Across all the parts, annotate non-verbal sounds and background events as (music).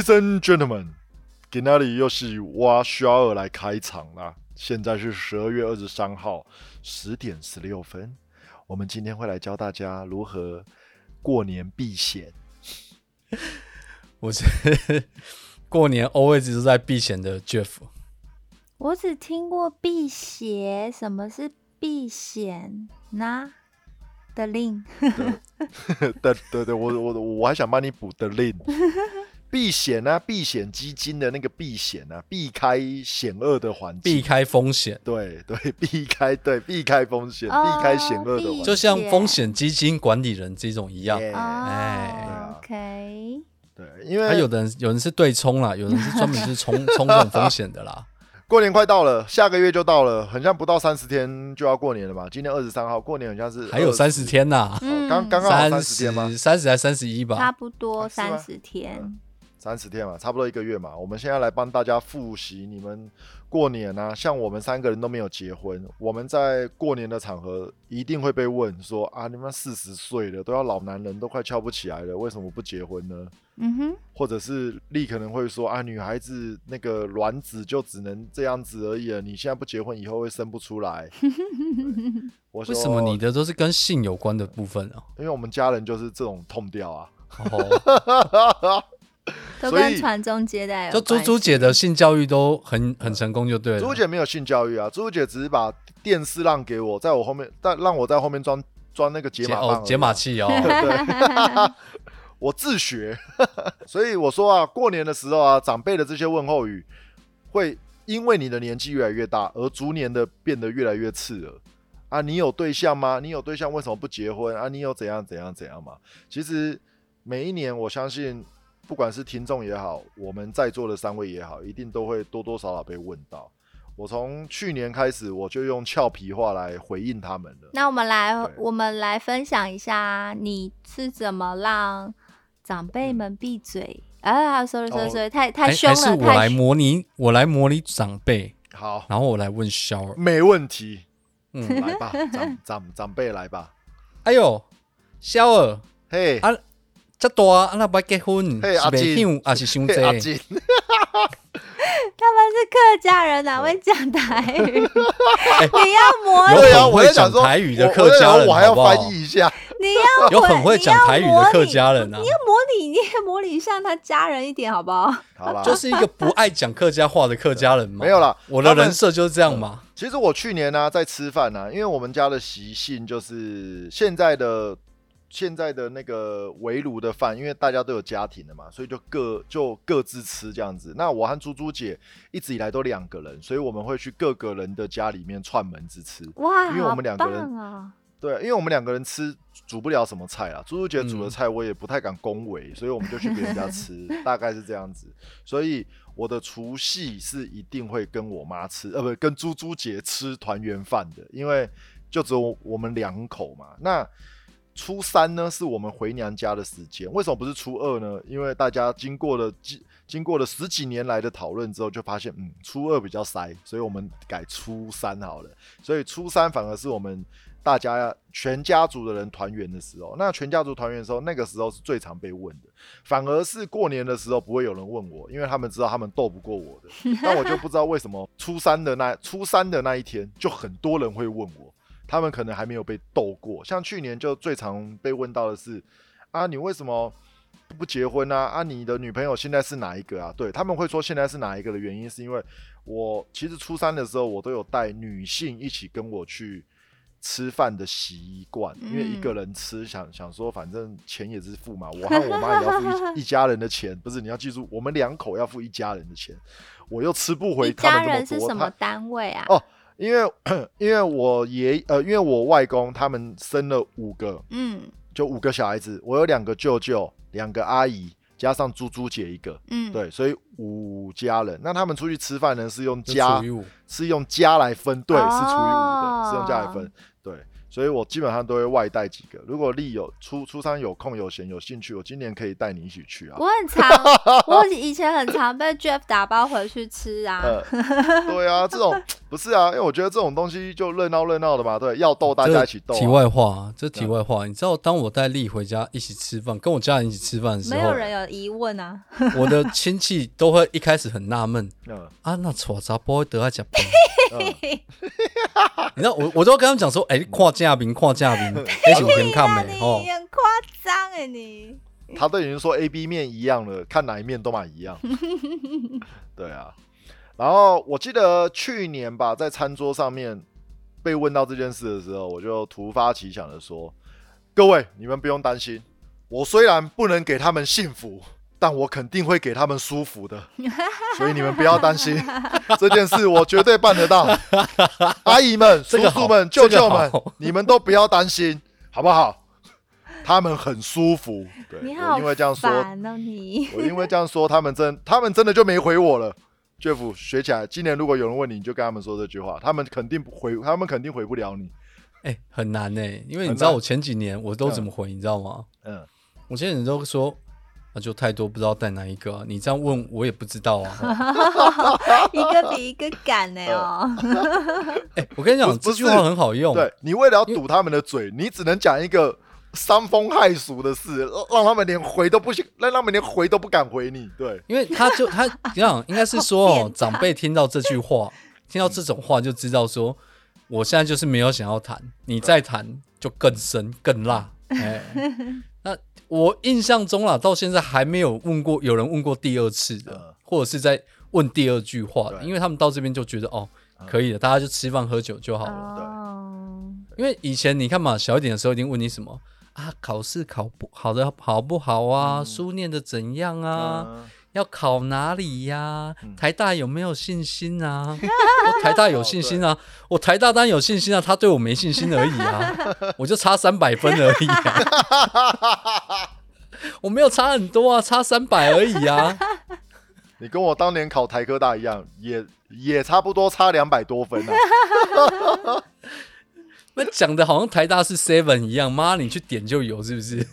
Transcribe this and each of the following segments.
Ladies and gentlemen，给那里又是挖肖尔来开场啦。现在是十二月二十三号十点十六分，我们今天会来教大家如何过年避险。(laughs) 我是 (laughs) 过年 always 都在避险的 Jeff。我只听过辟邪，什么是避险呢？的令，对 (laughs) 对对，我我我还想帮你补的令，避险啊，避险基金的那个避险啊，避开险恶的环境，避开风险，对对，(laughs) 避开对避开风险，哦避开险恶的环境，就像险风险基金管理人这种一样。哎哦，OK，对，因为他有的人有人是对冲啦，有人是专门是冲 (laughs) 冲这种风险的啦。过年快到了，下个月就到了，很像不到三十天就要过年了吧。今天二十三号，过年很像是20还有三十，天呐，嗯，刚刚刚好三三十天吗？三十还三十一吧？差？不多三十天，三十天嘛，差不多一个月嘛。我们现在来帮大家复习你们过年啊，像我们三个人都没有结婚，我们在过年的场合一定会被问说啊，你们四十岁了，都要老男人，都快翘不起来了，为什么不结婚呢？嗯哼，或者是力可能会说啊，女孩子那个卵子就只能这样子而已了，你现在不结婚，以后会生不出来。(laughs) 我说为什么你？的都是跟性有关的部分啊？因为我们家人就是这种痛调啊。哦，(laughs) 都跟传宗接代有就猪猪姐的性教育都很很成功，就对了。猪姐没有性教育啊，猪姐只是把电视让给我，在我后面，但让我在后面装装那个解解码哦解码。器哦，对，我自学，(laughs) 所以我说啊，过年的时候啊，长辈的这些问候语，会因为你的年纪越来越大，而逐年的变得越来越刺耳。啊，你有对象吗？你有对象为什么不结婚啊？你有怎样怎样怎样吗？其实每一年，我相信不管是听众也好，我们在座的三位也好，一定都会多多少少被问到。我从去年开始，我就用俏皮话来回应他们了。那我们来，我们来分享一下你是怎么让长辈们闭嘴。啊，sorry sorry 哦 sorry，太太凶了，还是我来模拟，我来模拟长辈，好，然后我来问肖尔。没问题，嗯，来吧，长长长辈来吧。哎呦，肖尔，嘿，啊这大啊，那不结婚，阿金袂香还是伤嘿，阿？金，他们是客家人，哪会讲台语？(laughs) 你要模有对啊，很会讲我在想说台语的客家人我还要翻译一下。你要有很会讲台语的客家人啊你，要模拟，你也模拟像他家人一点，好不好？好啦，就是一个不爱讲客家话的客家人嘛。(laughs) 没有啦我的人设就是这样嘛。其实我去年呢、在吃饭呢、因为我们家的习性就是现在的现在的那个围炉的饭，因为大家都有家庭了嘛，所以就各就各自吃这样子。那我和猪猪姐一直以来都两个人，所以我们会去各个人的家里面串门子吃。哇，因为我们两个人！对，因为我们两个人吃煮不了什么菜啊，猪猪姐煮的嗯菜我也不太敢恭维，所以我们就去别人家吃，(laughs) 大概是这样子。所以我的除夕是一定会跟我妈吃，呃，不，跟猪猪姐吃团圆饭的，因为就只有我们两口嘛。那初三呢，是我们回娘家的时间，为什么不是初二呢？因为大家经过了经经过了十几年来的讨论之后，就发现，嗯，初二比较塞，所以我们改初三好了。所以初三反而是我们大家全家族的人团圆的时候。那全家族团圆的时候，那个时候是最常被问的。反而是过年的时候不会有人问我，因为他们知道他们斗不过我的。但我就不知道为什么初三的那初三的那一天，就很多人会问我，他们可能还没有被斗过。像去年就最常被问到的是啊，你为什么？不结婚啊啊！你的女朋友现在是哪一个啊？对他们会说现在是哪一个的原因，是因为我其实初三的时候，我都有带女性一起跟我去吃饭的习惯，因为一个人吃，想想说反正钱也是付嘛，我和我妈也要付一一家人的钱，不是你要记住，我们两口要付一家人的钱，我又吃不回一他家们这么多，人是什么单位啊？哦因为 (clears throat) 因为我爷呃，因为我外公他们生了五个，嗯就五个小孩子，我有两个舅舅，两个阿姨，加上猪猪姐一个，嗯，对，所以五家人。那他们出去吃饭呢，是用就家是用家来分，对，是除以五哦的，是用家来分，对。所以我基本上都会外带几个。如果丽有初初三有空有闲有兴趣，我今年可以带你一起去啊。我很常，我以前很常被 Jeff 打包回去吃啊。(laughs) 呃，对啊，这种不是啊，因为我觉得这种东西就热闹热闹的嘛，对，要逗大家一起逗、啊。题外话，这题外话，你知道，当我带丽回家一起吃饭，跟我家人一起吃饭的时候，没有人有疑问啊。(laughs) 我的亲戚都会一开始很纳闷 (laughs) 嗯，啊，那丑杂波得要讲饭。嗯 (laughs) 你知道，我我都要跟他们讲说，哎、你看架兵，看架兵，(laughs) 那是有人看那没哦你。很夸张哎，你他都已经说 A、B 面一样了，看哪一面都买一样。(laughs) 对啊，然后我记得去年吧，在餐桌上面被问到这件事的时候，我就突发奇想的说：“各位，你们不用担心，我虽然不能给他们幸福，但我肯定会给他们舒服的，(laughs) 所以你们不要担心这件事，我绝对办得到。(laughs) 阿姨们、叔叔们、舅舅们，你们都不要担心，好不好？他们很舒服。对，我你好因为这样说，烦哦你。我因为这样说，他们真他们真的就没回我了。Jeff 学起来，今年如果有人问你，你就跟他们说这句话，他们肯定不回，他们肯定回不了你。哎、很难呢、因为你知道我前几年我都怎么回，你知道吗？嗯，我前几年都说，那、就太多不知道带哪一个啊、你这样问我也不知道啊。(laughs) 一个比一个敢呢 (laughs) 哦。(laughs) 哎、我跟你讲，这句话很好用。对你为了要堵他们的嘴，你只能讲一个伤风害俗的事，让让他们连回都不行，让他们连回都不敢回你。对，因为他就他这样，应该是说哦，长辈听到这句话，听到这种话就知道说，我现在就是没有想要谈，你再谈就更深更辣。我印象中啦，到现在还没有问过有人问过第二次的嗯，或者是在问第二句话的，因为他们到这边就觉得哦，可以了，大家就吃饭喝酒就好了。对，因为以前你看嘛，小一点的时候一定问你什么啊，考试考不好的好不好啊，书念的怎样啊？嗯要考哪里呀、嗯台大有没有信心啊？我 (laughs) 台大有信心啊！我台大当然有信心啊，他对我没信心而已啊，(laughs) 我就差三百分而已啊，(laughs) 我没有差很多啊，差三百而已啊。你跟我当年考台科大一样，也也差不多差两百多分啊。那讲的好像台大是 seven 一样，妈，你去点就有，是不是？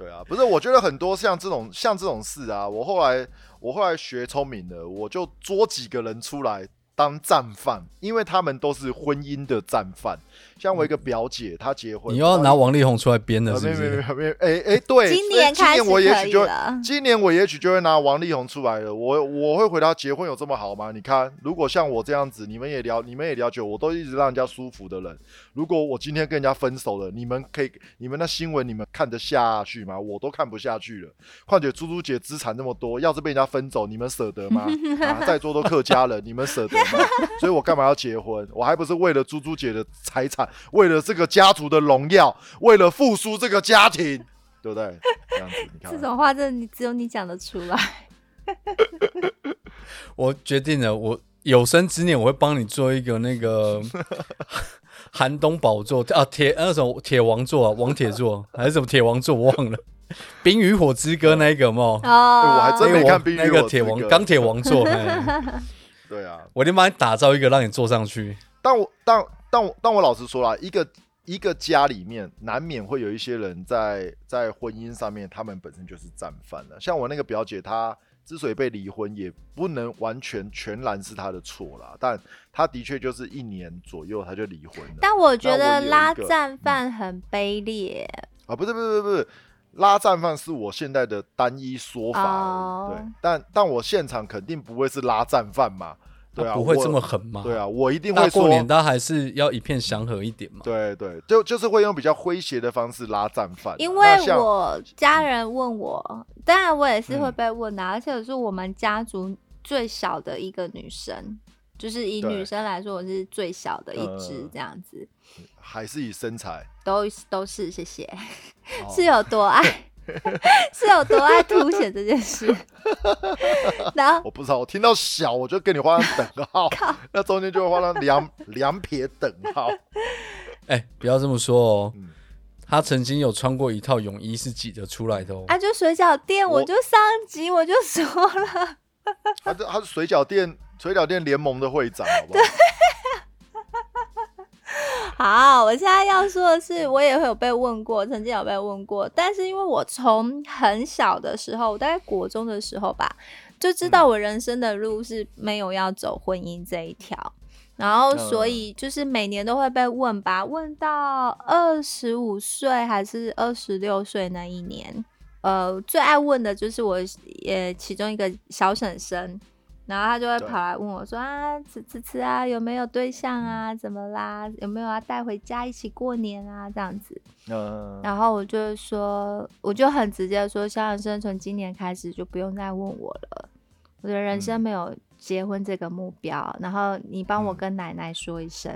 对啊，不是，我觉得很多像这种像这种事啊，我后来我后来学聪明了，我就捉几个人出来当战犯，因为他们都是婚姻的战犯。像我一个表姐，她结婚，你又要拿王力宏出来编了，呃，没是不是？有没有没有没有，哎哎，对，今年开始今年我也可以许就。今年我也许就会拿王力宏出来了。我我会回答结婚有这么好吗？你看，如果像我这样子，你们也了，你们也了解，我都一直让人家舒服的人。如果我今天跟人家分手了，你们可以，你们那新闻你们看得下去吗？我都看不下去了。况且猪猪姐资产那么多，要是被人家分走，你们舍得吗？(laughs) 啊，在座都客家人，你们舍得吗？所以我干嘛要结婚？我还不是为了猪猪姐的财产，为了这个家族的荣耀，为了复苏这个家庭，对不对？这样子，你看这。种话，真的你只有你讲得出来。(laughs) 我决定了，我有生之年我会帮你做一个那个 (laughs) 寒冬宝座啊，铁那什么铁王座啊，王铁座还是什么铁王座，我忘了。冰与火之歌那一个嘛，哦，我还真没看冰与火之那个铁王歌 (laughs) 钢铁王座，哎对啊，我一定帮你打造一个让你坐上去。但我但但我但我老实说啦，一个一个家里面难免会有一些人在在婚姻上面，他们本身就是战犯了。像我那个表姐，她之所以被离婚，也不能完全全然是她的错啦，但她的确就是一年左右她就离婚了。但我觉得拉个战犯很卑劣。啊，不是不是不是不是，拉战犯是我现在的单一说法对，但但我现场肯定不会是拉战犯嘛。对啊，我不会这么狠嘛？对啊，我一定会过年大家还是要一片祥和一点嘛。对对，就就是会用比较诙谐的方式拉战犯啊。因为我家人问我，当然我也是会嗯被问的啊、而且我是我们家族最小的一个女生，就是以女生来说，我是最小的一只嗯，这样子，还是以身材，都都是谢谢，哦 (laughs) 是有多爱，(laughs) 是有多爱凸显这件事。(laughs) 然后我不知道，我听到小我就跟你画上等号，那中间就会画上两 (laughs) 两撇等号。哎、不要这么说哦。嗯他曾经有穿过一套泳衣是挤得出来的哦。啊，就水饺店，我我就上集我就说了，他是他是水饺店水饺店联盟的会长，好不好？好，我现在要说的是，我也会有被问过，曾经有被问过，但是因为我从很小的时候，我大概国中的时候吧，就知道我人生的路是没有要走婚姻这一条。然后所嗯。以就是每年都会被问吧，问到二十五岁还是二十六岁那一年，呃，最爱问的就是我也其中一个小婶婶，然后他就会跑来问我说啊，吃吃吃啊，有没有对象啊？怎么啦？有没有要带回家一起过年啊？这样子。嗯，然后我就说，我就很直接地说，小养生从今年开始就不用再问我了，我的人生嗯没有结婚这个目标。然后你帮我嗯跟奶奶说一声，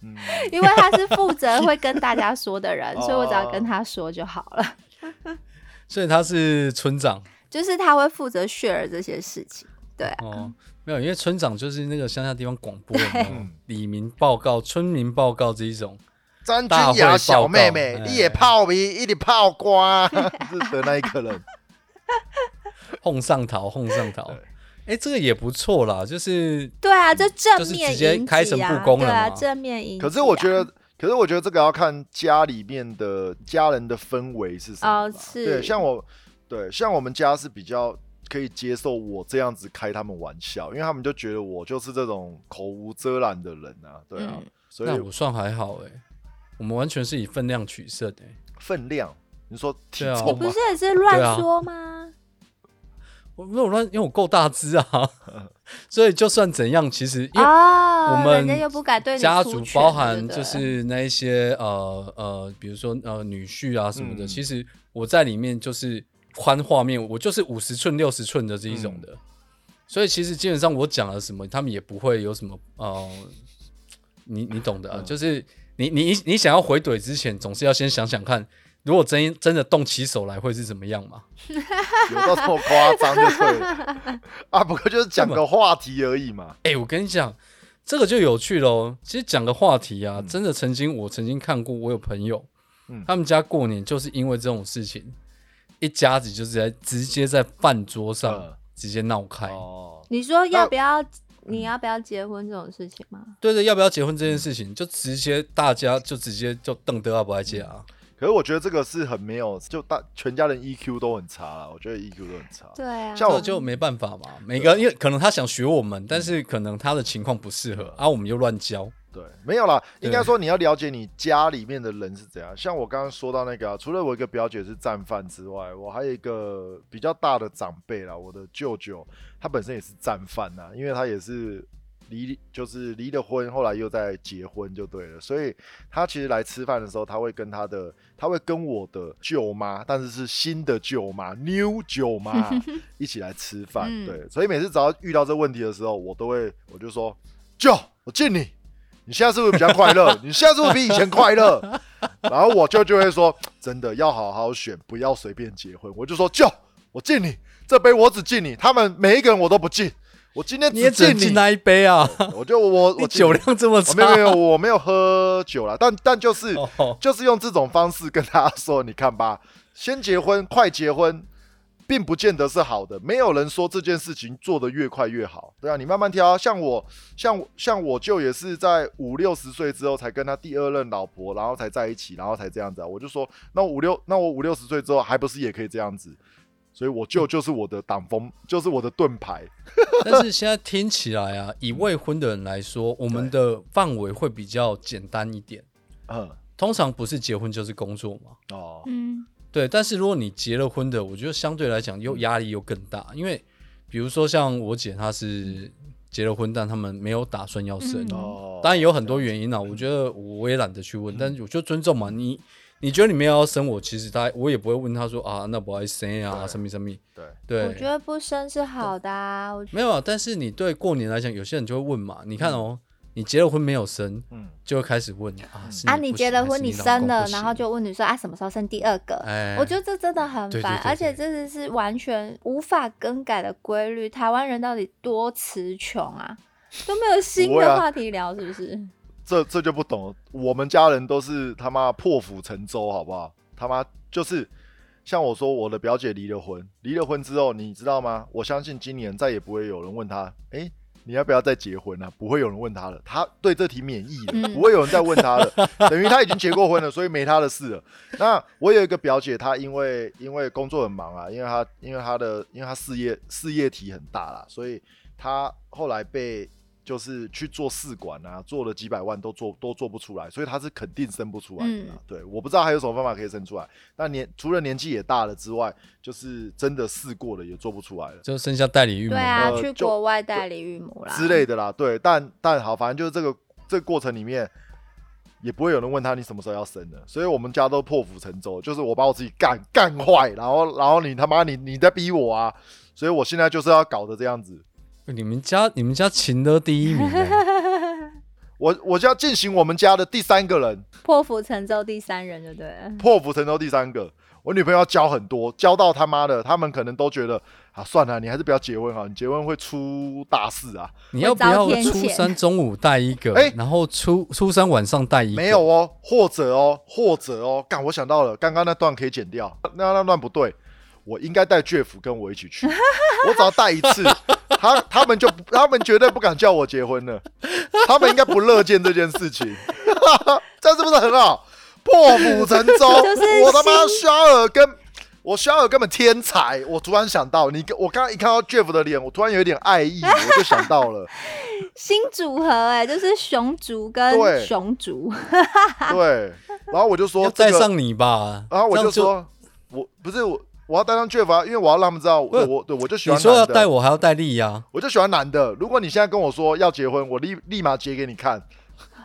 嗯 (laughs) 因为他是负责会跟大家说的人，所以我只要跟哦他说就好了。(laughs) 所以他是村长就是他会负责 share 这些事情，对啊，哦，没有，因为村长就是那个乡下地方广播有没有嗯里民报告、村民报告这一种，张君雅小妹妹报，告你也泡米，一直泡瓜，是的那一个人。哄上桃，哄上桃。哎，这个也不错啦，就是对啊，就正就是面直接迎开诚布公了对啊，嘛正面迎击啊。可是我觉得，可是我觉得这个要看家里面的家人的氛围是什么吧。哦是对，像我，对，像我们家是比较可以接受我这样子开他们玩笑，因为他们就觉得我就是这种口无遮拦的人啊，对啊，嗯所以那我算还好哎，我们完全是以分量取胜哎。分量，你说体对啊你不是？也是乱对啊说吗？我没有乱，因为我够大只啊，(laughs) 所以就算怎样，其实因为哦，我们人家又不敢对你家族包含对不对就是那一些呃呃，比如说呃女婿啊什么的，嗯其实我在里面就是宽画面，我就是五十寸六十寸的这一种嗯。的，所以其实基本上我讲了什么，他们也不会有什么呃，你你懂的、啊，嗯。就是你你你想要回怼之前，总是要先想想看，如果真真的动起手来会是怎么样嘛？(laughs) 有到这么夸张就对了 (laughs) 啊，不过就是讲个话题而已嘛。哎、我跟你讲，这个就有趣喽。其实讲个话题啊，嗯。真的曾经我曾经看过，我有朋友，嗯。他们家过年就是因为这种事情，一家子就是在直接在饭桌上嗯直接闹开。哦，你说要不要？你要不要结婚这种事情吗？对对，要不要结婚这件事情，就直接大家就直接就瞪得阿不爱结啊。可是我觉得这个是很没有，就大全家人 EQ 都很差啦，我觉得 EQ 都很差。对啊，像我这就没办法嘛，每个人因为可能他想学我们，但是可能他的情况不适合，啊，我们又乱教。对，没有啦，应该说你要了解你家里面的人是怎样。像我刚刚说到那个、啊，除了我一个表姐是战犯之外，我还有一个比较大的长辈啦，我的舅舅，他本身也是战犯呐，因为他也是离就是离了婚，后来又在结婚就对了，所以他其实来吃饭的时候，他会跟他的，他会跟我的舅妈，但是是新的舅妈，new 舅妈 (laughs) 一起来吃饭，嗯对，所以每次只要遇到这问题的时候，我都会我就说，舅，我敬你。你现在是不是比较快乐？你现在是不是比以前快乐？(laughs) 然后我舅就会说：“真的要好好选，不要随便结婚。”我就说：“舅，我敬你，这杯我只敬你，他们每一个人我都不敬。我今天你也只敬你。那一杯啊！我就我我 (laughs) 酒量这么差，没有没有，我没有喝酒了，但但就是、哦，就是用这种方式跟大家说，你看吧，先结婚，快结婚，并不见得是好的。没有人说这件事情做得越快越好，对啊，你慢慢挑。像我，像我像我舅也是在五六十岁之后才跟他第二任老婆，然后才在一起，然后才这样子啊。我就说，那五六，那我五六十岁之后还不是也可以这样子？所以我舅就是我的挡风，就是我的盾牌。(laughs) 但是现在听起来啊，以未婚的人来说，我们的范围会比较简单一点。嗯，通常不是结婚就是工作嘛，哦，嗯对。但是如果你结了婚的，我觉得相对来讲又压力又更大，因为比如说像我姐，她是结了婚，但他们没有打算要生，嗯哦，当然有很多原因啊。我觉得我也懒得去问，但是我就尊重嘛。你你觉得你没有要生我，其实他我也不会问他说啊，那不爱生啊，对什么什么。对，对，我觉得不生是好的啊。没有啊。但是你对过年来讲，有些人就会问嘛，你看哦，你结了婚没有生，嗯，就会开始问啊，啊，你结了婚，你生了，然后就问你说啊，什么时候生第二个？哎，我觉得这真的很烦，而且对这是是完全无法更改的规律。台湾人到底多词穷啊，都没有新的话题聊，是不是？这这就不懂了。我们家人都是他妈破釜沉舟，好不好？他妈就是像我说，我的表姐离了婚，离了婚之后，你知道吗？我相信今年再也不会有人问她，哎、你要不要再结婚啊？不会有人问他了，他对这题免疫了，嗯不会有人再问他了，等于他已经结过婚了，所以没他的事了。那我有一个表姐，她因为因为工作很忙啊，因为她因为她的因为她事业事业体很大啦，所以她后来被就是去做试管啊，做了几百万都做都做不出来，所以他是肯定生不出来的啦。嗯对，我不知道还有什么方法可以生出来。那年除了年纪也大了之外，就是真的试过了也做不出来了。就剩下代理孕母对啊，呃去国外代理孕母啦之类的啦，对，但但好，反正就是这个这个过程里面，也不会有人问他你什么时候要生的，所以我们家都破釜沉舟，就是我把我自己干干坏，然后然后你他妈你你在逼我啊，所以我现在就是要搞得这样子，你们家你们家秦的第一名、欸，(laughs) 我我就要进行我们家的第三个人，破釜沉舟第三人，就对了。破釜沉舟第三个。我女朋友要教很多，教到他妈的，他们可能都觉得啊，算了，你还是不要结婚好，你结婚会出大事啊。你要不要初三中午带一个，哎然后初初三晚上带一个？没有哦，或者哦，或者哦，干，我想到了，刚刚那段可以剪掉，那那段不对，我应该带 Jeff 跟我一起去，(laughs) 我只要带一次，他他们就不他们绝对不敢叫我结婚了，他们应该不乐见这件事情，(laughs) 这样是不是很好？破釜沉舟，(laughs) 我他妈心肖尔跟。我肖尔根本天才，我突然想到，你跟我刚刚一看到 Jeff 的脸，我突然有一点爱意，我就想到了，新组合哎、就是熊族跟对。熊族，对，然后我就说带上你吧。然后我就说，我不是我，我要带上 Jeff 啊，因为我要让他们知道，我对我就喜欢你说要带我，还要带丽呀、我就喜欢男的。如果你现在跟我说要结婚，我立立马结给你看。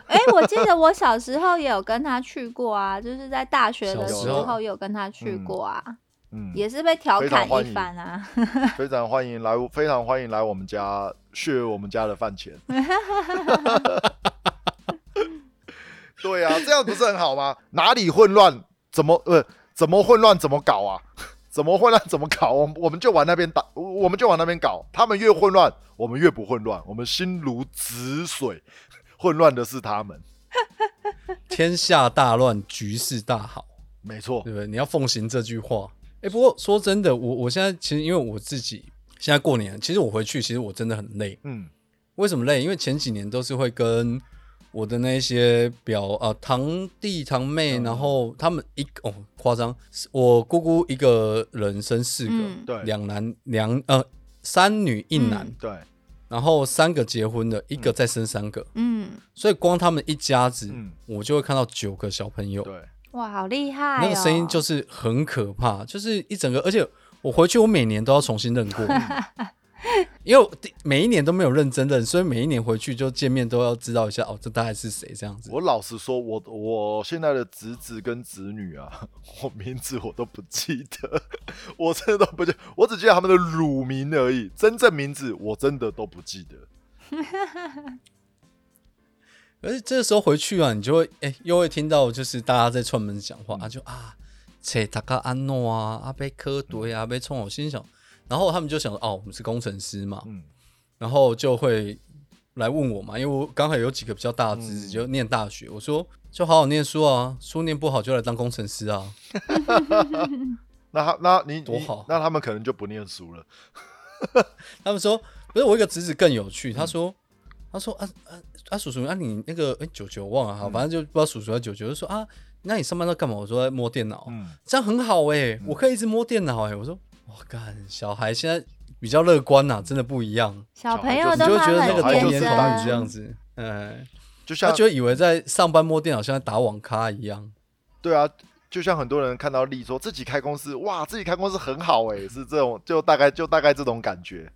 哎、我记得我小时候也有跟他去过啊，(laughs) 就是在大学的时候候也有跟他去过啊，嗯，也是被调侃一番啊。非常欢迎 (laughs) 来，非常欢迎来我们家血我们家的饭钱。(laughs) 对啊，这样不是很好吗？哪里混乱怎么呃怎么混乱怎么搞啊？怎么混乱怎么搞？我们我们就往那边打，我们就往那边搞。他们越混乱，我们越不混乱。我们心如止水，混乱的是他们。(laughs) 天下大乱，局势大好，没错对，不对？你要奉行这句话。哎、不过说真的，我我现在其实因为我自己现在过年，其实我回去，其实我真的很累。嗯为什么累？因为前几年都是会跟我的那些表啊堂弟堂妹，嗯。然后他们一哦夸张，我姑姑一个人生四个，嗯。对。两男两呃三女一男，嗯。对，然后三个结婚的，一个再生三个，嗯，所以光他们一家子，嗯。我就会看到九个小朋友，对，哇，好厉害、哦！那个声音就是很可怕，就是一整个，而且我回去我每年都要重新认过，(laughs) (laughs) 因为每一年都没有认真认，所以每一年回去就见面都要知道一下哦，这大概是谁这样子。我老实说，我我现在的侄子跟侄女啊，(laughs) 我名字我都不记得，我真的都不记，我只记得他们的乳名而已，真正名字我真的都不记得。(laughs) 而且这个时候回去啊，你就会哎、又会听到就是大家在串门讲话、嗯啊，就啊，切塔卡安诺啊，阿贝科对啊，被冲我心想，然后他们就想说哦，我们是工程师嘛，嗯，然后就会来问我嘛，因为我刚好有几个比较大的侄子嗯。就念大学，我说就好好念书啊，书念不好就来当工程师啊，那他那你你多好那他们可能就不念书了。他们说不是我一个侄子更有趣，他说。他说啊啊啊，叔叔啊，你那个哎九九忘了哈，嗯。反正就不知道叔叔啊九九，就说啊，那你上班在干嘛？我说在摸电脑，嗯，这样很好哎、我可以一直摸电脑哎、我说我干，小孩现在比较乐观呐、真的不一样，小朋友你就觉得那个童言童语，这样子，嗯，就像他就以为在上班摸电脑像在打网咖一样。对啊，就像很多人看到丽说自己开公司，哇，自己开公司很好哎、是这种就大概就大概这种感觉。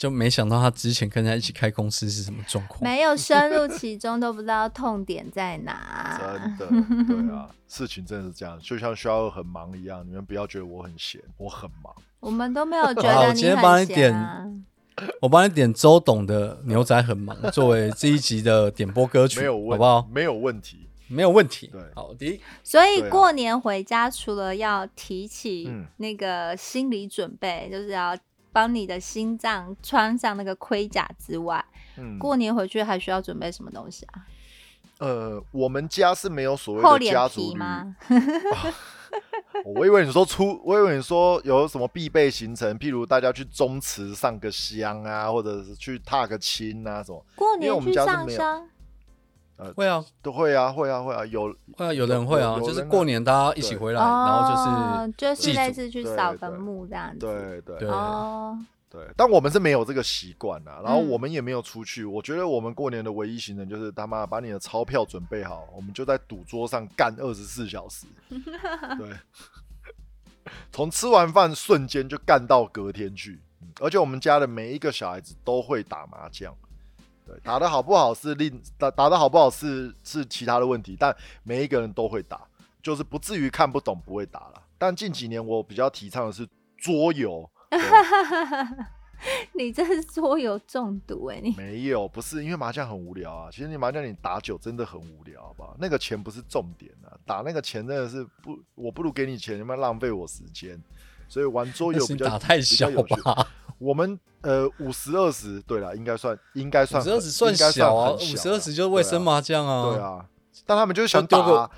就没想到他之前跟人家一起开公司是什么状况。没有深入其中都不知道痛点在哪。(laughs) 真的，对啊，事情真的是这样，就像肖二很忙一样，你们不要觉得我很闲，我很忙。我们都没有觉得 (laughs) 你我今天帮很你点闲啊。我帮你点周董的《牛仔很忙》作为这一集的点播歌曲，没有问，好不好？没有问题。没有问题。对好的。所以过年回家，除了要提起嗯那个心理准备，就是要帮你的心脏穿上那个盔甲之外，嗯，过年回去还需要准备什么东西啊？呃，我们家是没有所谓厚的家族吗？(laughs) 我以为你说出，我以为你说有什么必备行程，譬如大家去宗祠上个香啊，或者是去踏个青啊，什么。过因为我们年去家是没有。上香，会啊，都会啊，会啊，会啊，有会啊，有的人会啊，就是人过年大家一起回来，然后哦，就是就是类似去对扫对坟墓这样子。对对对哦，对，但我们是没有这个习惯啊，然后嗯我们也没有出去。我觉得我们过年的唯一行程就是他妈把你的钞票准备好，我们就在赌桌上干二十四小时。(laughs) 对，从吃完饭瞬间就干到隔天去，嗯而且我们家的每一个小孩子都会打麻将。对，打的好不好是另打打的好不好是是其他的问题，但每一个人都会打，就是不至于看不懂不会打了。但近几年我比较提倡的是桌游。(laughs) 你这是桌游中毒哎、你没有，不是因为麻将很无聊啊。其实你麻将你打久真的很无聊，好不好？那个钱不是重点啊，打那个钱真的是不，我不如给你钱，你们浪费我时间。所以玩桌游比较打太小。吧？我们呃五十二十，对了，应该算应该算五十二十算小啊，五十二十就是卫生。麻将啊。对啊，但他们就是想打、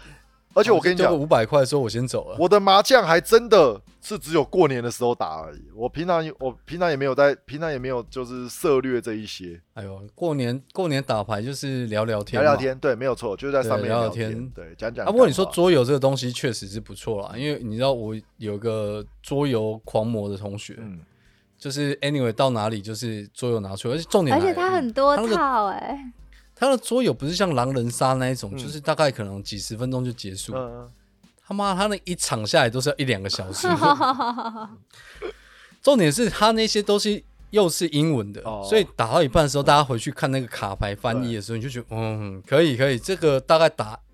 而且我跟你讲五百块，说我先走了。我的麻将还真的是只有过年的时候打而已。我平常我平常也没有在，平常也没有就是涉略这一些。哎呦，过年过年打牌就是聊聊天，聊聊。天，对，没有错，就是在上面聊聊天，天对，讲讲。啊，不过你说桌游这个东西确实是不错啦，因为你知道我有个桌游狂魔的同学，嗯，就是 anyway 到哪里就是桌游拿出来，而且重点而且它很多套哎、他的桌游不是像狼人杀那一种，嗯就是大概可能几十分钟就结束。嗯，他妈，他那一场下来都是要一两个小时。(laughs) 重点是他那些都是又是英文的，哦所以打到一半的时候，大家回去看那个卡牌翻译的时候，你就觉得嗯，可以可以，这个大概打一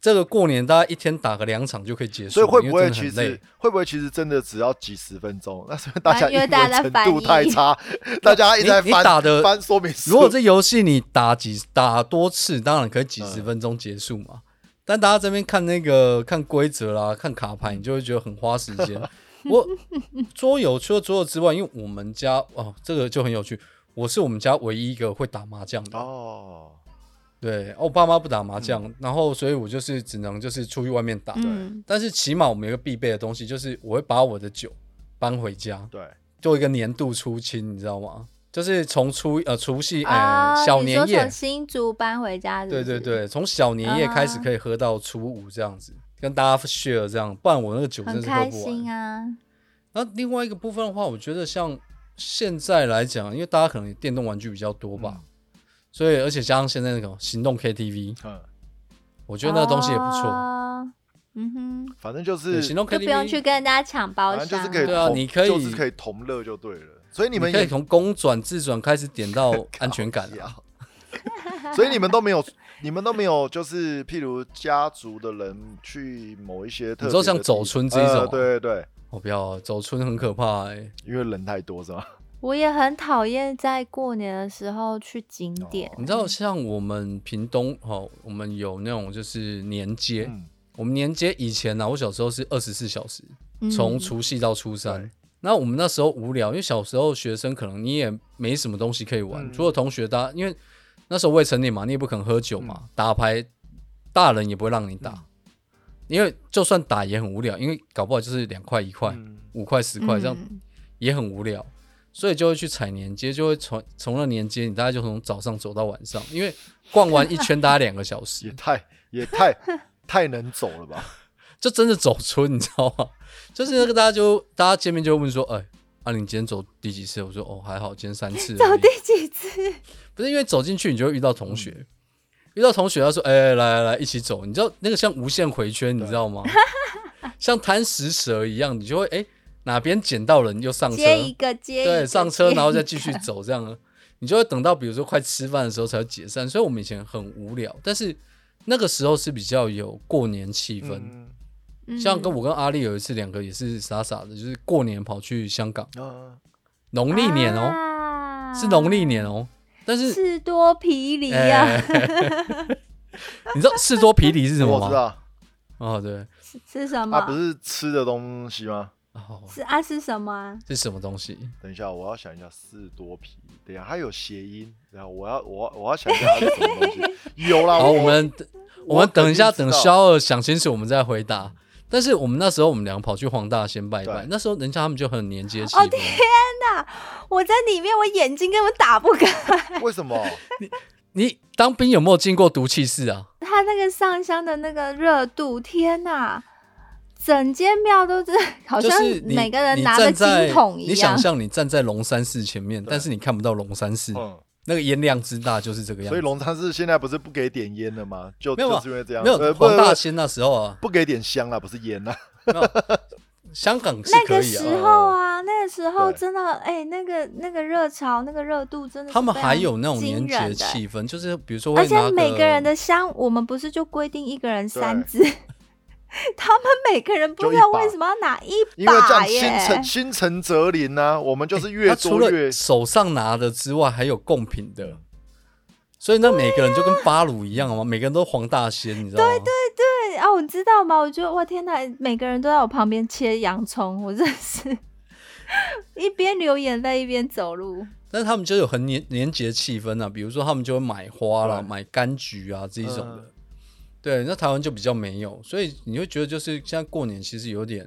这个过年大家一天打个两场就可以结束，所以会不因会其实会不会其实真的只要几十分钟？(laughs) 那是因为大家啊因为英文程大家在翻度太差，(laughs) 大家一直在翻打的翻说明书。如果这游戏你打几打多次，当然可以几十嗯分钟结束嘛。但大家这边看那个看规则啦，看卡牌，你就会觉得很花时间。(laughs) 我桌游除了桌游之外，因为我们家哦，这个就很有趣。我是我们家唯一一个会打麻将的，哦，对，我爸妈不打麻嗯将，然后所以我就是只能就是出去外面打。嗯，但是起码我们有一个必备的东西，就是我会把我的酒搬回家，对，做一个年度出清，你知道吗？就是从初呃除夕呃、啊，小年夜新竹搬回家是是，对对对，从小年夜开始啊可以喝到初五这样子，跟大家 share 这样，不然我那个酒真很是喝不完开心。啊。那另外一个部分的话，我觉得像现在来讲，因为大家可能电动玩具比较多吧，嗯所以而且加上现在那种行动 KTV，嗯，我觉得那个东西也不错。哦嗯哼，反正就是行动就不用 KTV，去跟人家抢包反正就是可以对啊你可以就是可以同乐就对了。所以你们你可以从公转、自转开始点到 (laughs) 安全感啊。啊。所以你们都没有，(laughs) 你们都没有，就是譬如家族的人去某一些特说像走村这一种啊呃对对对，我不要走村很可怕哎、因为人太多是吧？我也很讨厌在过年的时候去景点。你知道，像我们屏东哦，我们有那种就是年街，嗯，我们年街以前呢、我小时候是二十四小时，嗯从除夕到初三。对那我们那时候无聊，因为小时候学生可能你也没什么东西可以玩，嗯除了同学大家，因为那时候未成年嘛，你也不可能喝酒嘛，嗯打牌大人也不会让你打，嗯因为就算打也很无聊，因为搞不好就是两块一块、嗯五块十块这样嗯也很无聊，所以就会去踩年街，就会从从那年街，你大概就从早上走到晚上，因为逛完一圈大概两个小时也，太也太太能走了吧？就真的走村，你知道吗？就是那个大家就大家见面就会问说，哎、啊你今天走第几次？我说哦还好，今天三次。走第几次？不是因为走进去你就会遇到同学，遇到同学他说，哎、来来来一起走，你知道那个像无限回圈，你知道吗？(laughs) 像贪食蛇一样，你就会哎、哪边捡到人就上车，接一个接一个，对，上车然后再继续走，这样，你就会等到比如说快吃饭的时候才会解散。所以我们以前很无聊，但是那个时候是比较有过年气氛。像跟我跟阿丽有一次，两个也是傻傻的，就是过年跑去香港，啊，农历年哦，啊。是农历年哦，但是士多啤梨呀、啊，(laughs) 你知道士多啤梨是什么吗？我知道，哦，对，是是什它么？不是吃的东西吗？哦，是啊是什么啊？是什么东西？等一下，我要想一下，四多皮。等一下，它有谐音。然后我要，我要，我要想一下它是什么东西。(laughs) 有啦，好，我们我们等一下，等肖二想清楚，我们再回答。但是我们那时候我们两个跑去黄大仙拜拜，那时候人家他们就很年接气哦氛。我在里面，我眼睛根本打不开。为什么？你你当兵有没有进过毒气室啊？他那个上香的那个热度，天哪，整间庙都是 (laughs) 好像是每个人拿着金桶一样你想。象你站在龙山寺前面，但是你看不到龙山寺，嗯，那个烟量之大就是这个样子。所以龙山寺现在不是不给点烟了吗？就没有就是因为这样，没有呃黄大仙那时候啊，不给点香啦，不是烟啦。香港是那个可以啊。时候啊，那个时候真的，哎、那个那个热潮，那个热度真的他们还有那种年节气氛，就是比如说而且每个人的香，我们不是就规定一个人三支，(laughs) 他们每个人不知道为什么要拿一因为这把样心耶诚。心诚则灵呐，我们就是越多越了手上拿的之外，还有贡品的，所以那每个人就跟巴鲁一样嘛，每个人都黄大仙，你知道吗？对对对啊，我知道吗？我觉得哇天哪，每个人都在我旁边切洋葱，我真是 (laughs) 一边流眼泪一边走路。但是他们就有很年年节气氛啊，比如说他们就会买花啦、买柑橘啊这一种的。嗯对，那台湾就比较没有，所以你会觉得就是现在过年其实有点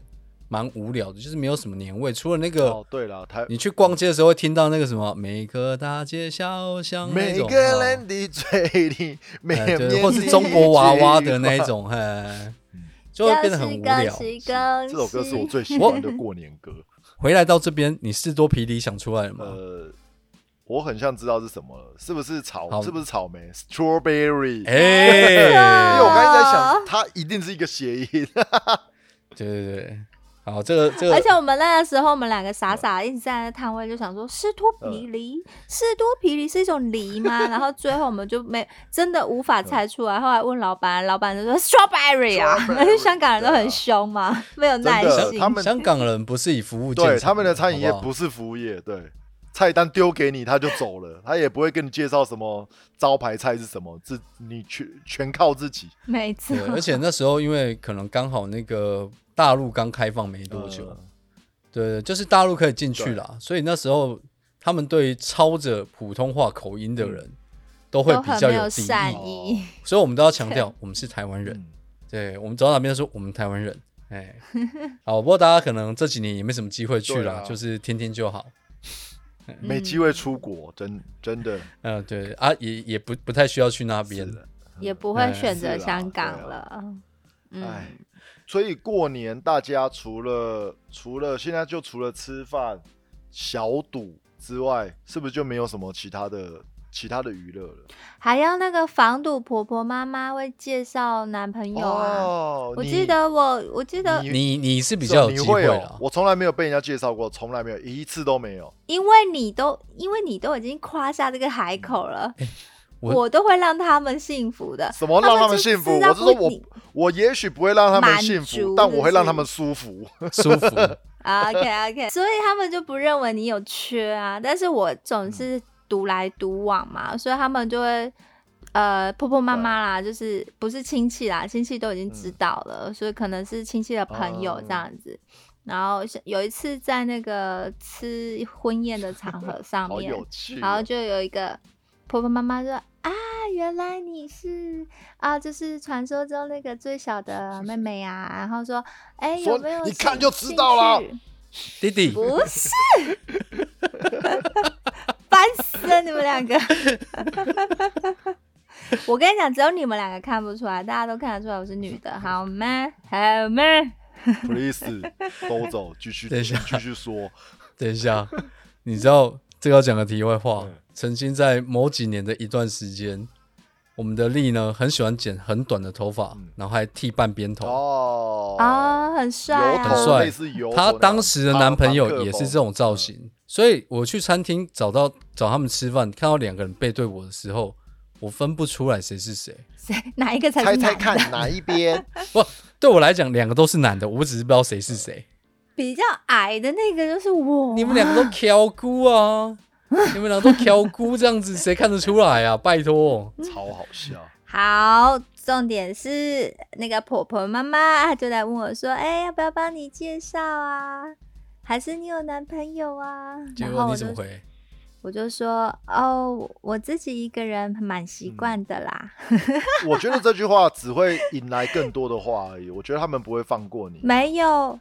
蛮无聊的，就是没有什么年味，除了那个。哦，对了，台你去逛街的时候会听到那个什么，每个大街小巷那种，每个人的嘴里，(laughs) 每哎对，面或是中国娃娃的那一，种，哎，就会变得很无聊。这首歌是我最喜 (laughs) 欢的过年歌。回来到这边，你士多啤梨想出来了吗？呃，我很像知道是什么了，是不是草？是不是草莓？Strawberry。哎、因为我刚才在想，它一定是一个谐音。(laughs) 对对对，好，这个这个，而且我们那个时候，我们两个傻傻地一直站在摊位，就想说士多啤梨，士多啤梨是一种梨吗？(laughs) 然后最后我们就没真的无法猜出来。后来问老板，老板就说 strawberry 啊，Strawberry，但是香港人都很凶嘛，没有耐心。他们香港人不是以服务对，他们的餐饮业不是服务业，对，菜单丢给你他就走了，他也不会跟你介绍什么招牌菜是什么，自你全全靠自己。没错，，而且那时候因为可能刚好那个大陆刚开放没多久，呃对，就是大陆可以进去啦，所以那时候他们对于操着普通话口音的人都会比较有敌善意，意。所以我们都要强调我们是台湾人，嗯。对我们走到哪边都说我们台湾人，哎，好，不过大家可能这几年也没什么机会去啦，啊。就是听听就好。没机会出国，真真的嗯、对啊，也也不不太需要去那边了。也不会选择香港了。嗯哎，所以过年大家除了除了现在就除了吃饭、小赌之外，是不是就没有什么其他的其他的娱乐了？还要那个防堵婆婆妈妈会介绍男朋友啊。哦，我记得我，我记得，你你你是比较有机会会有啦，我从来没有被人家介绍过，从来没有一次都没有。因为你都，因为你都已经夸下这个海口了，(laughs) 我我都会让他们幸福的。什么让他们幸福？我是说我我也许不会让他们幸福，但我会让他们舒服。(laughs) 舒服。(laughs) OK OK，所以他们就不认为你有缺啊，但是我总嗯是独来独往嘛，所以他们就会呃婆婆妈妈啦，就是不是亲戚啦，亲戚都已经知嗯。道了，所以可能是亲戚的朋友哦。这样子。然后有一次在那个吃婚宴的场合 (laughs) 上面，哦、然后就有一个婆婆妈妈说啊，原来你是啊，就是传说中那个最小的妹妹啊，然后说，哎，有没有兴你看就知道了弟弟，不是，烦 (laughs) 死了你们两个！(laughs) 我跟你讲，只有你们两个看不出来，大家都看得出来我是女的，好吗？好吗？please 都走，继续等一下继续说。等一下，你知道这个要讲个题外话嗯，曾经在某几年的一段时间，我们的丽呢很喜欢剪很短的头发，嗯然后还剃半边头。哦啊，很帅！很帅类似油头她当时的男朋友也是这种造型，所以我去餐厅找到找他们吃饭，看到两个人背对我的时候，我分不出来谁是谁。谁 (laughs) 哪一个才猜猜看哪一边？(laughs) 不，对我来讲，两个都是男的，我只是不知道谁是谁。比较矮的那个就是我。你们两个都挑姑啊，(laughs) 你们俩都挑姑，这样子谁看得出来啊？(laughs) 拜托，超好笑。好，重点是那个婆婆妈妈她就来问我说：“哎、要不要帮你介绍啊？还是你有男朋友啊？”结果然后你怎么回？我就说：“哦，我自己一个人蛮习惯的啦，我觉得这句话只会引来更多的话而已。我觉得他们不会放过你，(laughs) 没有。”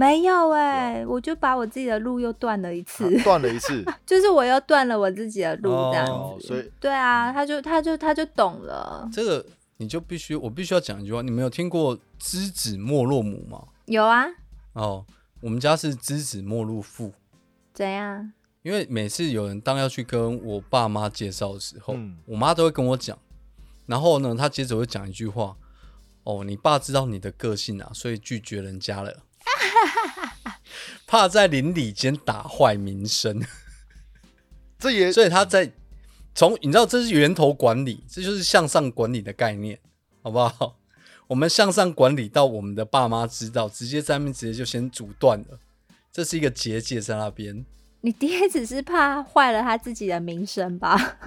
没有哎、我就把我自己的路又断了一次，断了一次。(laughs) 就是我又断了我自己的路这样子。哦，所以对啊，他就他就他就懂了，这个你就必须，我必须要讲一句话，你们有听过知子莫若母吗？有啊，哦，我们家是知子莫若父，怎样？因为每次有人当要去跟我爸妈介绍的时候，嗯我妈都会跟我讲，然后呢，她接着会讲一句话：“哦，你爸知道你的个性啊，所以拒绝人家了，怕在邻里间打坏名声，这也所以他在从你知道这是源头管理，这就是向上管理的概念，好不好？我们向上管理到我们的爸妈知道，直接在那边直接就先阻断了，这是一个结界在那边。你爹只是怕坏了他自己的名声吧？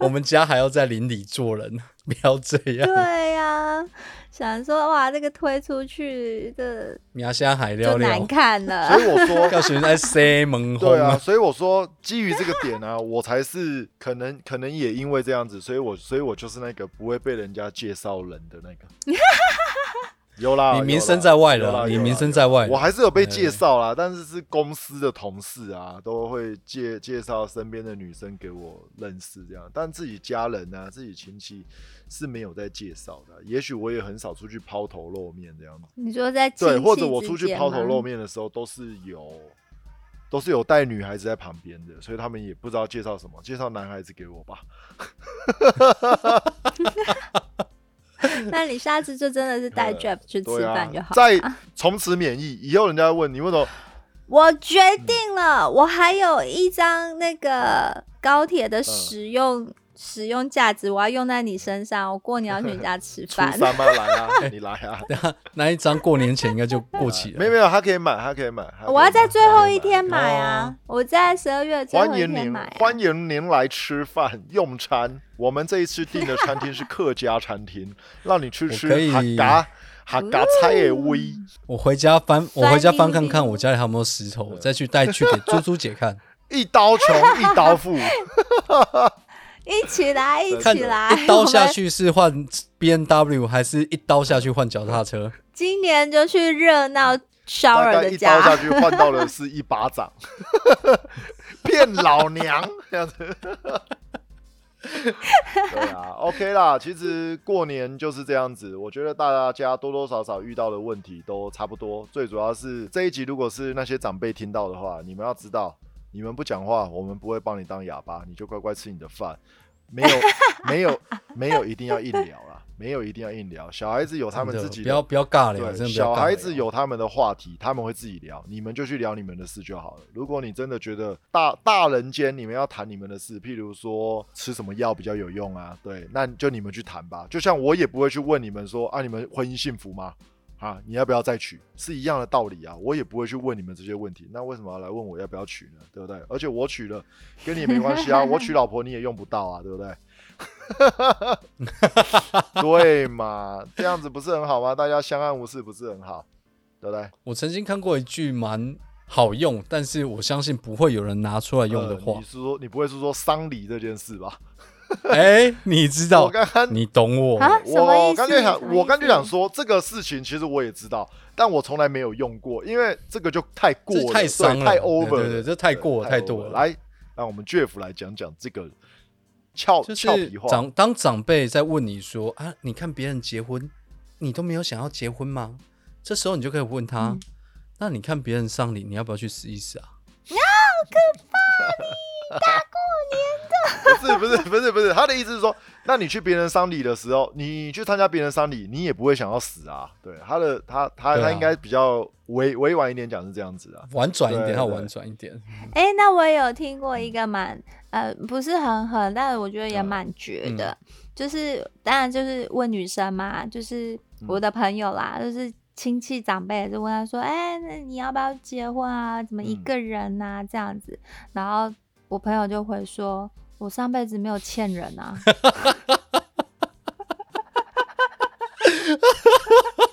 我们家还要在邻里做人，不要这样。对呀、想说哇，这个推出去的苗虾海就聊聊难，看了 (laughs) 所。以我说 (laughs) 要选在 C 门红对啊，所以我说基于这个点呢、(laughs) 我才是可能可能也因为这样子，所以我所以我就是那个不会被人家介绍人的那个。有啦，你名声在外了，你名声在外。我还是有被介绍啦，但是是公司的同事啊，都会介介绍身边的女生给我认识这样，但自己家人啊、自己亲戚是没有在介绍的。也许我也很少出去抛头露面这样子，你说在对，或者我出去抛头露面的时候，都是有都是有带女孩子在旁边的，所以他们也不知道介绍什么，介绍男孩子给我吧。(laughs) (laughs) 那你下次就真的是带 Jeff 去吃饭就好。，再 (laughs) 从此免疫，以后人家问你为什么我决定了，我还有一张那个高铁的使用、使用价值，我要用在你身上。我过年要去你家吃初饭。(laughs) 三吗？来啊，你来啊！(laughs) 那一张过年前应该就过期了。没有没有，他可以买，他可以买。我要在最后一天买啊！我在十二月最后一欢迎您天买、啊。欢迎您来吃饭用餐。我们这一次订的餐厅是客家餐厅，(laughs) 让你去吃我可以哈嘎哈嘎菜的味。我回家翻，我回家翻看看我家里还有没有石头，我再去带去给猪猪姐看。一刀穷，一刀富。一起来，一起来！一刀下去是换 B N W 还是一刀下去换脚踏车？今年就去热闹大 Shower 概的一刀下。去换到的是一巴掌，(laughs) 骗老娘这样子。对啊，OK 啦。其实过年就是这样子，我觉得大家多多少少遇到的问题都差不多。最主要是这一集，如果是那些长辈听到的话，你们要知道，你们不讲话，我们不会帮你当哑巴，你就乖乖吃你的饭。没有，没有，没有一定要硬聊啦，没有一定要硬聊。小孩子有他们自己不要不要尬聊，对，的不要尬聊小孩子有他们的话题，他们会自己聊，你们就去聊你们的事就好了。如果你真的觉得大大人间你们要谈你们的事，譬如说吃什么药比较有用啊，对，那就你们去谈吧。就像我也不会去问你们说啊，你们婚姻幸福吗？啊，你要不要再娶？是一样的道理啊，我也不会去问你们这些问题。那为什么要来问我要不要娶呢？对不对？而且我娶了，跟你也没关系啊，我娶老婆你也用不到啊，对不对？(laughs) 对嘛，这样子不是很好吗？大家相安无事不是很好，对不对？我曾经看过一句蛮好用，但是我相信不会有人拿出来用的话呃你。是说你不会是说丧礼这件事吧？(laughs) 哎、你知道我，刚刚你懂我。我刚就想我刚就思想说这个事情，其实我也知道，但我从来没有用过，因为这个就太过了，太伤了，太 over，了对对对，这太过了，太太多了。来，让我们 Jeff 来讲讲这个俏俏皮话。长当长辈在问你说啊，你看别人结婚，你都没有想要结婚吗？这时候你就可以问他，嗯那你看别人丧礼，你要不要去试一试啊？不是不是不是不是，他的意思是说，那你去别人丧礼的时候，你去参加别人丧礼，你也不会想要死啊。对，他的他他、啊他应该比较委委婉一点讲是这样子啊。婉转一点，要婉转一点。哎、那我也有听过一个蛮呃，不是很狠，但是我觉得也嗯蛮绝的，就是当然就是问女生嘛，就是我的朋友啦，就是亲戚长辈就问他说，哎、那你要不要结婚啊？怎么一嗯个人呐、这样子，然后我朋友就会说，我上辈子没有欠人啊。(laughs)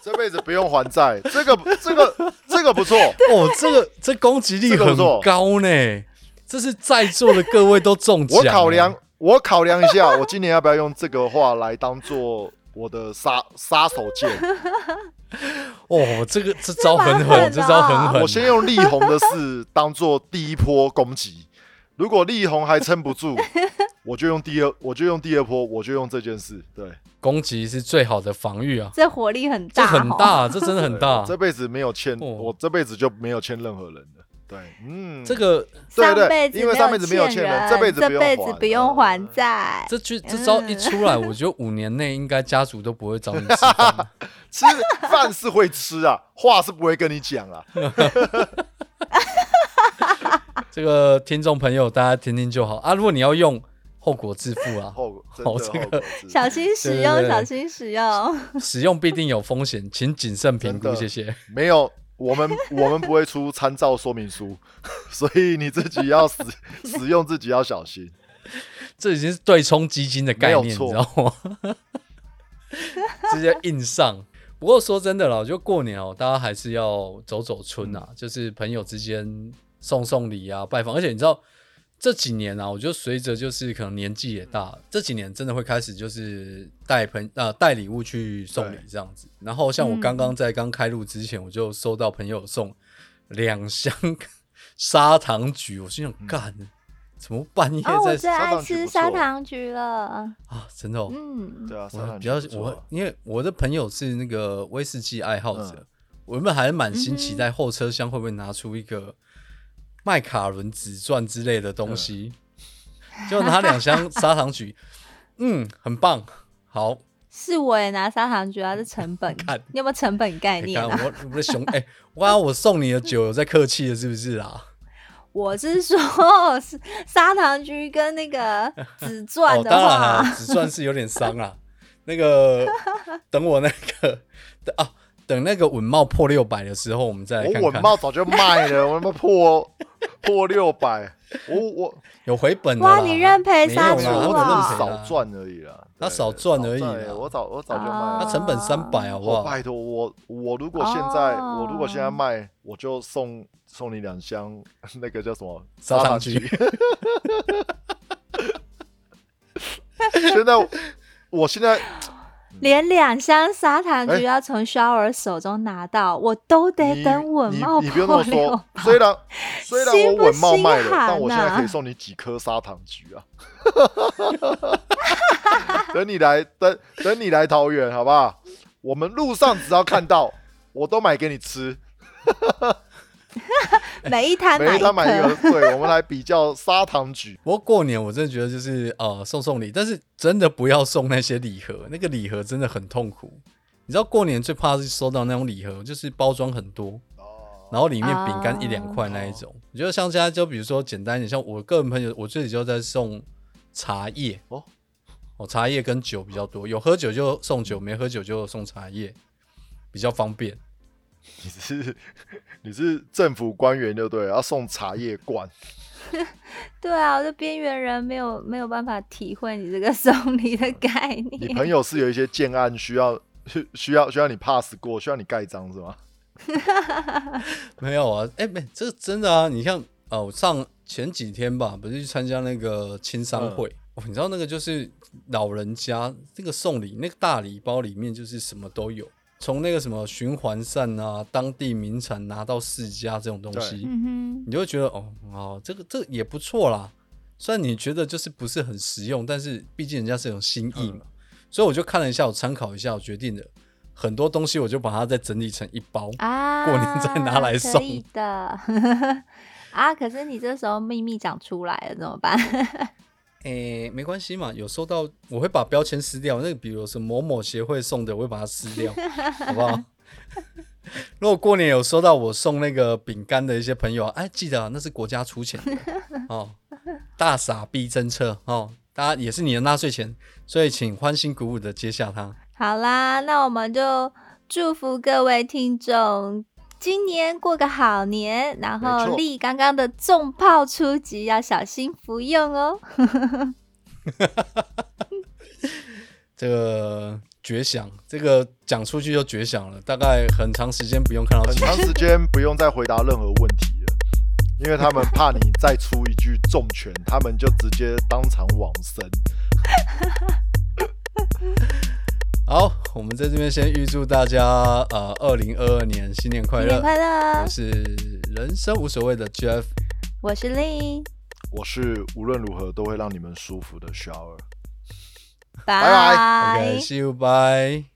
这辈子不用还债，这个这个这个不错。(laughs) 哦，这个这攻击力很高呢，这是在座的各位都中奖。我考量，我考量一下，我今年要不要用这个话来当做我的杀杀手锏？哦，这个这招很狠狠，的这招很狠。我先用力宏的事当做第一波攻击，如果力宏还撑不住，(laughs) 我就用第二，我就用第二波，我就用这件事。对，攻击是最好的防御啊，这火力很这大，很。大，这真的很大。这辈子没有欠，哦我这辈子就没有欠任何人的。对，嗯，这个对对上辈子因为上辈子没有欠欠人这辈子这辈子不用还债。这句这招一出来，我觉得五年内应该家族都不会找你吃饭。(laughs) 吃饭是会吃啊，话是不会跟你讲啊。(laughs) 这个听众朋友，大家听听就好啊。如果你要用，后果自负啊，后果 (laughs) 哦这个小心使用，小心使用。使用必定有风险，请谨慎评估，谢谢。没有，我们 (laughs) 我们不会出参照说明书，(laughs) 所以你自己要使使用自己要小心。这已经是对冲基金的概念，你知道吗？直接硬上。不过说真的啦，就过年哦、大家还是要走走村啊，嗯就是朋友之间送送礼啊，拜访。而且你知道这几年啊，我觉得随着就是可能年纪也大了，这几年真的会开始就是带朋呃带礼物去送礼这样子。然后像我刚刚嗯在刚开录之前，我就收到朋友送两箱砂糖橘，我心想干。怎么半夜哦，我在最爱砂糖橘吃砂糖橘了。啊？真的哦，嗯，对啊，我比较我因为我的朋友是那个威士忌爱好者，嗯我原本还满心期嗯待后车厢会不会拿出一个麦卡伦紫钻之类的东西，嗯。(laughs) 就拿两箱砂糖橘，嗯，很棒，好，是我也拿砂糖橘啊，这成本。(laughs) 看，你有没有成本概念啊？看我我的熊，哎、我刚刚我送你的酒有在客气了，是不是啊？(laughs) 我是说，是砂糖橘跟那个紫钻哦，的当然话，了，紫钻是有点伤啊。那个等我那个等啊，等那个稳茂破六百的时候，我们再来我看我。稳帽早就卖了，(laughs) 我他妈破破六百，我我有回本的啦哇你认赔没有啦杀出我只啊认少赚而已啦。他少赚而已我早我早就卖哦了。他成本三百，好不好？我拜托我我如果现在、哦我如果现在卖，我就送送你两箱那个叫什么砂糖橘橘。(laughs) 现在我现在连两箱砂糖哎橘要从 shower 手中拿到，我都得等稳你茂你不用说，虽然虽然我稳茂卖了，但我现在可以送你几颗砂糖橘啊！等你来，等等你来桃园，好不好？我们路上只要看到，我都买给你吃，(laughs) 每一摊每一摊买一颗个。对，我们来比较砂糖橘。(laughs) 不过过年我真的觉得就是呃送送礼，但是真的不要送那些礼盒，那个礼盒真的很痛苦。你知道过年最怕是收到那种礼盒，就是包装很多，然后里面饼干一两块那一种。我觉得像现在就比如说简单一点，像我个人朋友，我自己就在送茶叶哦哦，茶叶跟酒比较多，有喝酒就送酒，没喝酒就送茶叶，比较方便。(laughs) 你是你是政府官员就对了，要送茶叶罐。(laughs) 对啊，我这边缘人没有没有办法体会你这个送礼的 (laughs) 概念你。朋友是有一些建案需要需需要需要你 pass 过，需要你盖章是吗？(laughs) 没有啊，哎、没，这个真的啊！你像呃，我上前几天吧，不是去参加那个青商会、哦，你知道那个就是老人家那个送礼，那个大礼包里面就是什么都有，从那个什么循环扇啊、当地名产拿到世家这种东西，嗯你就会觉得哦哦，这个这个也不错啦。虽然你觉得就是不是很实用，但是毕竟人家是有心意嘛，所以我就看了一下，我参考一下，我决定的很多东西我就把它再整理成一包。啊，过年再拿来送的。(laughs) 啊，可是你这时候秘密讲出来了怎么办？诶、没关系嘛，有收到我会把标签撕掉。那个比如说某某协会送的，我会把它撕掉，好不好？(laughs) 如果过年有收到我送那个饼干的一些朋友，哎，记得、啊、那是国家出钱哦，大傻逼政策哦，大家也是你的纳税钱，所以请欢欣鼓舞的接下它。好啦，那我们就祝福各位听众今年过个好年，然后立刚刚的重炮出击，要小心服用哦。(laughs) 这个绝响，这个讲出去就绝响了，大概很长时间不用看到很长时间不用再回答任何问题了，因为他们怕你再出一句重拳，他们就直接当场往生。(laughs) 好，我们在这边先预祝大家呃，二零二二年新年快乐！新年快乐我！是人生无所谓的 Jeff，我是 Lin，，我是无论如何都会让你们舒服的 shower。拜拜 OK，see you，bye。